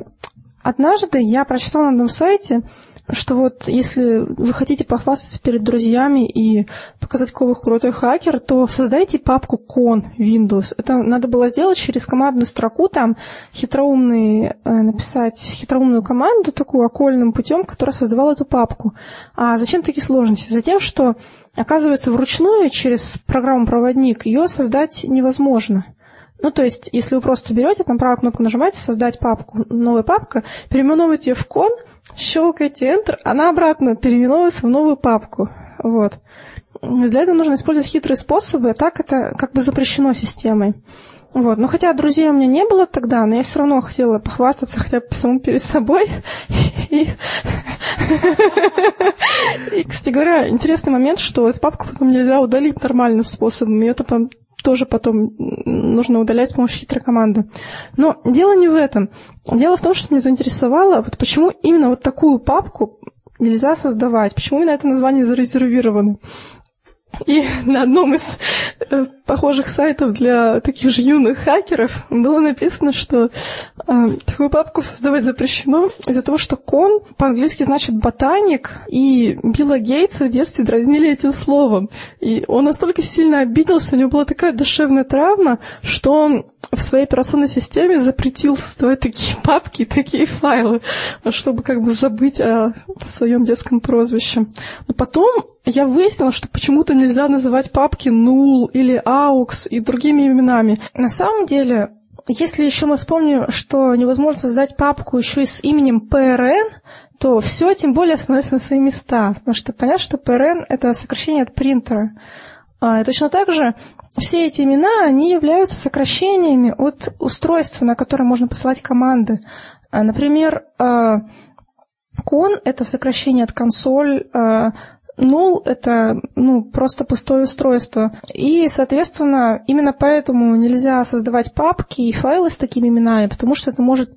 однажды я прочитала на одном сайте, что вот если вы хотите похвастаться перед друзьями и показать, какой вы крутой хакер, то создайте папку con Windows. Это надо было сделать через командную строку, там хитроумный, э, написать хитроумную команду такую окольным путем, которая создавала эту папку. А зачем такие сложности? Затем, что оказывается вручную через программу-проводник ее создать невозможно. Ну, то есть, если вы просто берете, там правую кнопку нажимаете, создать папку, новая папка, переименовываете ее в кон, щелкаете Enter, она обратно переименовывается в новую папку. Вот. Для этого нужно использовать хитрые способы, а так это как бы запрещено системой. Вот. Но хотя друзей у меня не было тогда, но я все равно хотела похвастаться хотя бы самому перед собой. И, кстати говоря, интересный момент, что эту папку потом нельзя удалить нормальным способом. Ее там тоже потом нужно удалять с помощью хитрой команды. Но дело не в этом. Дело в том, что меня заинтересовало, вот почему именно вот такую папку нельзя создавать, почему именно это название зарезервировано. И на одном из э, похожих сайтов для таких же юных хакеров было написано, что э, такую папку создавать запрещено из-за того, что кон по-английски значит ботаник, и Билла Гейтса в детстве дразнили этим словом. И он настолько сильно обиделся, у него была такая душевная травма, что он в своей операционной системе запретил создавать такие папки, такие файлы, чтобы как бы забыть о своем детском прозвище. Но потом я выяснила, что почему-то нельзя называть папки null или aux и другими именами. На самом деле, если еще мы вспомним, что невозможно создать папку еще и с именем PRN, то все тем более становится на свои места. Потому что понятно, что PRN — это сокращение от принтера. А, точно так же все эти имена, они являются сокращениями от устройства, на которое можно посылать команды. А, например, а, — это сокращение от консоль, а, Null — это ну, просто пустое устройство. И, соответственно, именно поэтому нельзя создавать папки и файлы с такими именами, потому что это может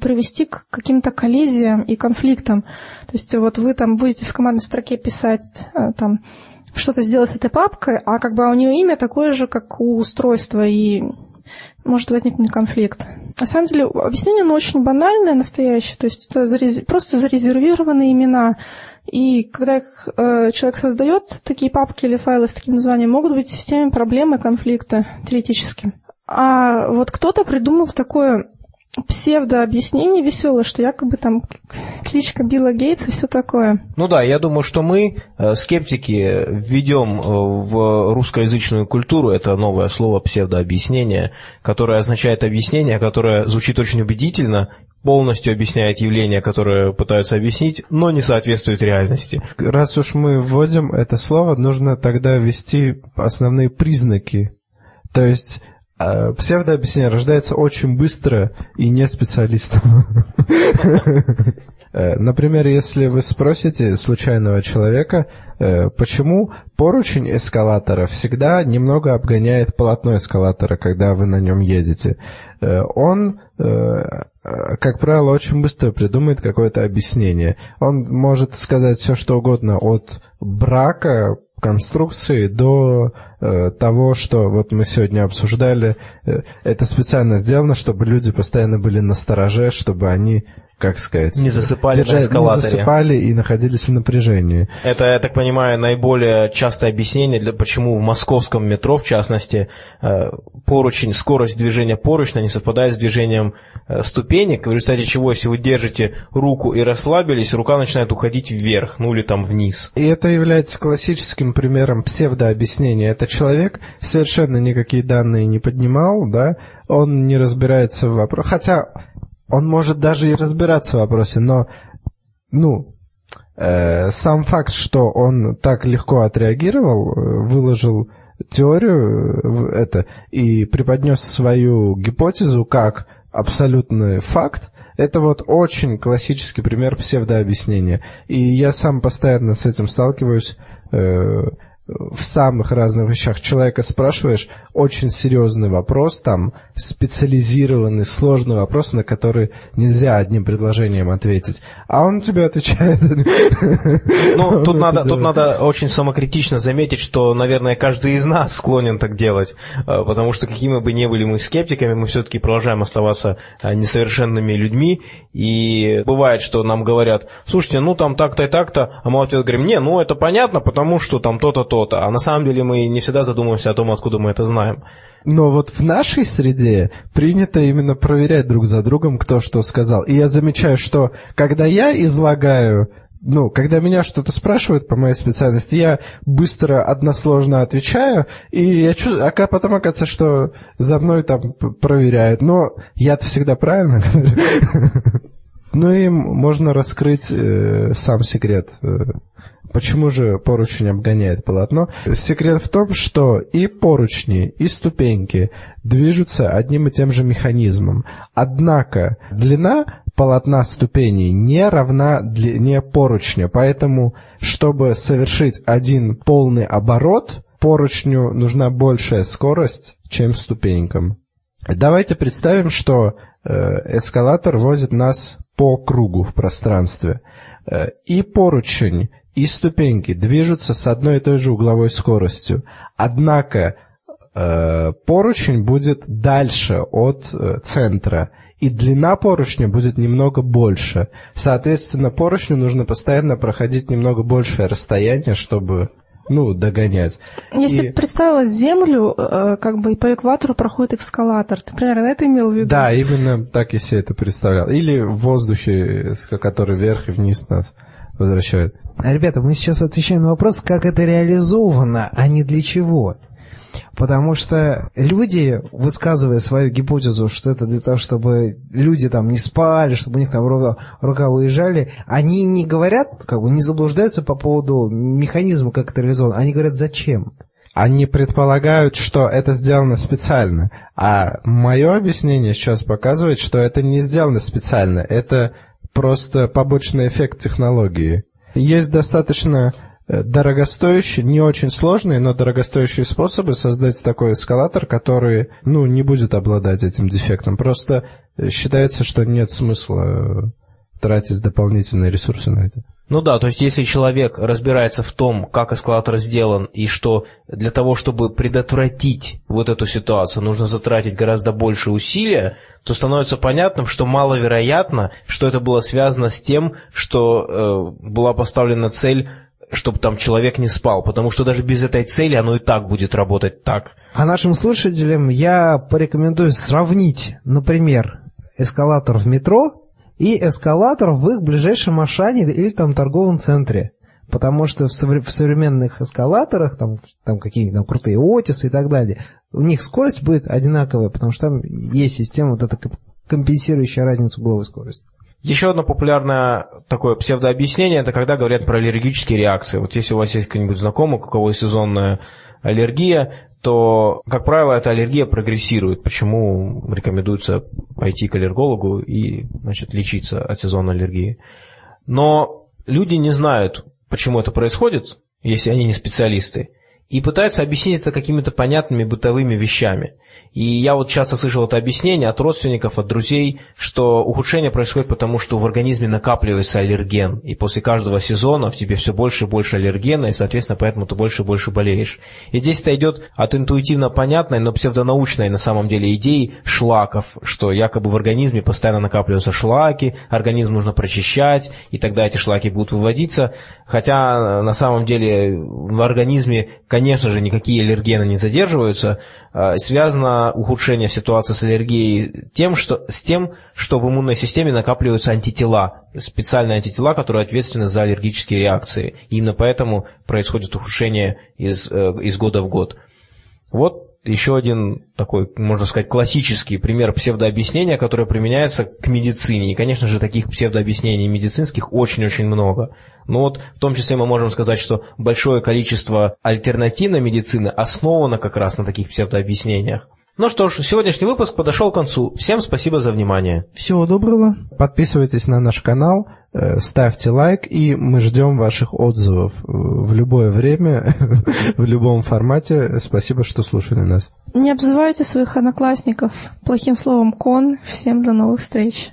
привести к каким-то коллизиям и конфликтам. То есть вот вы там будете в командной строке писать там что-то сделать с этой папкой, а как бы у нее имя такое же, как у устройства, и может возникнуть конфликт. На самом деле, объяснение оно очень банальное, настоящее, то есть это зарез... просто зарезервированные имена. И когда их, э, человек создает такие папки или файлы с таким названием, могут быть в системе проблемы, конфликта теоретически. А вот кто-то придумал такое псевдообъяснение веселое, что якобы там кличка Билла Гейтса и все такое. Ну да, я думаю, что мы, э, скептики, введем э, в русскоязычную культуру это новое слово псевдообъяснение, которое означает объяснение, которое звучит очень убедительно, полностью объясняет явление, которое пытаются объяснить, но не соответствует реальности. Раз уж мы вводим это слово, нужно тогда ввести основные признаки. То есть псевдообъяснение рождается очень быстро и не специалистом. Э, Например, если вы спросите случайного человека, э, почему поручень эскалатора всегда немного обгоняет полотно эскалатора, когда вы на нем едете, э, он, как правило, очень быстро придумает какое-то объяснение. Он может сказать все, что угодно от брака конструкции до э, того, что вот мы сегодня обсуждали. Э, это специально сделано, чтобы люди постоянно были на стороже, чтобы они, как сказать... Не засыпали на держали- эскалаторе. Не засыпали и находились в напряжении. Это, я так понимаю, наиболее частое объяснение, для, почему в московском метро, в частности, э, поручень, скорость движения поручня не совпадает с движением э, ступенек, в результате чего, если вы держите руку и расслабились, рука начинает уходить вверх, ну или там вниз. И это является классическим примером псевдообъяснения. Это человек совершенно никакие данные не поднимал, да, он не разбирается в вопросе. Хотя он может даже и разбираться в вопросе, но, ну, э, сам факт, что он так легко отреагировал, э, выложил теорию э, это и преподнес свою гипотезу как абсолютный факт, это вот очень классический пример псевдообъяснения. И я сам постоянно с этим сталкиваюсь э, в самых разных вещах. Человека спрашиваешь очень серьезный вопрос, там специализированный, сложный вопрос, на который нельзя одним предложением ответить. А он тебе отвечает. Ну, тут надо, тут надо очень самокритично заметить, что, наверное, каждый из нас склонен так делать, э, потому что какими бы ни были мы скептиками, мы все-таки продолжаем оставаться э, несовершенными людьми, и бывает, что нам говорят, слушайте, ну там так-то и так-то, а мы ответ говорим, не, ну это понятно, потому что там то-то, то-то, а на самом деле мы не всегда задумываемся о том, откуда мы это знаем. Но вот в нашей среде принято именно проверять друг за другом, кто что сказал. И я замечаю, что когда я излагаю, ну, когда меня что-то спрашивают по моей специальности, я быстро, односложно отвечаю, и я чувствую, а потом оказывается, что за мной там проверяют. Но я-то всегда правильно говорю. Ну и можно раскрыть э, сам секрет. Почему же поручень обгоняет полотно? Секрет в том, что и поручни, и ступеньки движутся одним и тем же механизмом. Однако длина полотна ступеней не равна длине поручня, поэтому, чтобы совершить один полный оборот, поручню нужна большая скорость, чем ступенькам. Давайте представим, что э, эскалатор возит нас по кругу в пространстве. Э, и поручень, и ступеньки движутся с одной и той же угловой скоростью. Однако э, поручень будет дальше от э, центра, и длина поручня будет немного больше. Соответственно, поручню нужно постоянно проходить немного большее расстояние, чтобы ну, догонять. Если И- представилась Землю, э, как бы и по экватору проходит эскалатор, ты примерно это имел в виду? Да, именно так я себе это представлял. Или в воздухе, который вверх и вниз нас возвращает. А, Ребята, мы сейчас отвечаем на вопрос, как это реализовано, а не для чего. Потому что люди, высказывая свою гипотезу, что это для того, чтобы люди там не спали, чтобы у них там рука, рука выезжали, они не говорят, как бы не заблуждаются по поводу механизма, как это реализовано. Они говорят, зачем? Они предполагают, что это сделано специально. А мое объяснение сейчас показывает, что это не сделано специально. Это просто побочный эффект технологии. Есть достаточно э, дорогостоящие, не очень сложные, но дорогостоящие способы создать такой эскалатор, который, ну, не будет обладать этим дефектом. Просто э, считается, что нет смысла э, тратить дополнительные ресурсы на это. Ну да, то есть если человек разбирается в том, как эскалатор сделан, и что для того, чтобы предотвратить вот эту ситуацию, нужно затратить гораздо больше усилия, то становится понятным, что маловероятно, что это было связано с тем, что э, была поставлена цель, чтобы там человек не спал, потому что даже без этой цели оно и так будет работать так. А нашим слушателям я порекомендую сравнить, например, эскалатор в метро и эскалатор в их ближайшем Ашане или там торговом центре. Потому что в, совре- в современных эскалаторах, там, там какие-нибудь там крутые Отисы и так далее, у них скорость будет одинаковая, потому что там есть система вот эта комп- компенсирующая разницу угловой скорости. Еще одно популярное такое псевдообъяснение, это когда говорят про аллергические реакции. Вот если у вас есть кто-нибудь знакомый, у кого сезонная аллергия, то, как правило, эта аллергия прогрессирует. Почему рекомендуется пойти к аллергологу и значит, лечиться от сезонной аллергии? Но люди не знают, почему это происходит, если они не специалисты, и пытаются объяснить это какими-то понятными бытовыми вещами. И я вот часто слышал это объяснение от родственников, от друзей, что ухудшение происходит потому, что в организме накапливается аллерген, и после каждого сезона в тебе все больше и больше аллергена, и, соответственно, поэтому ты больше и больше болеешь. И здесь это идет от интуитивно понятной, но псевдонаучной на самом деле идеи шлаков, что якобы в организме постоянно накапливаются шлаки, организм нужно прочищать, и тогда эти шлаки будут выводиться, хотя на самом деле в организме, же, никакие аллергены не задерживаются, а, связано ухудшение ситуации с аллергией тем, что, с тем, что в иммунной системе накапливаются антитела, специальные антитела, которые ответственны за аллергические реакции. И именно поэтому происходит ухудшение из, э, из года в год. Вот еще один такой, можно сказать, классический пример псевдообъяснения, которое применяется к медицине. И, конечно же, таких псевдообъяснений медицинских очень-очень много. Но вот в том числе мы можем сказать, что большое количество альтернативной медицины основано как раз на таких псевдообъяснениях. Ну что ж, сегодняшний выпуск подошел к концу. Всем спасибо за внимание. Всего доброго. Подписывайтесь на наш канал, э, ставьте лайк, и мы ждем ваших отзывов в любое время, в любом формате. Спасибо, что слушали нас. Не обзывайте своих одноклассников плохим словом «кон». Всем до новых встреч.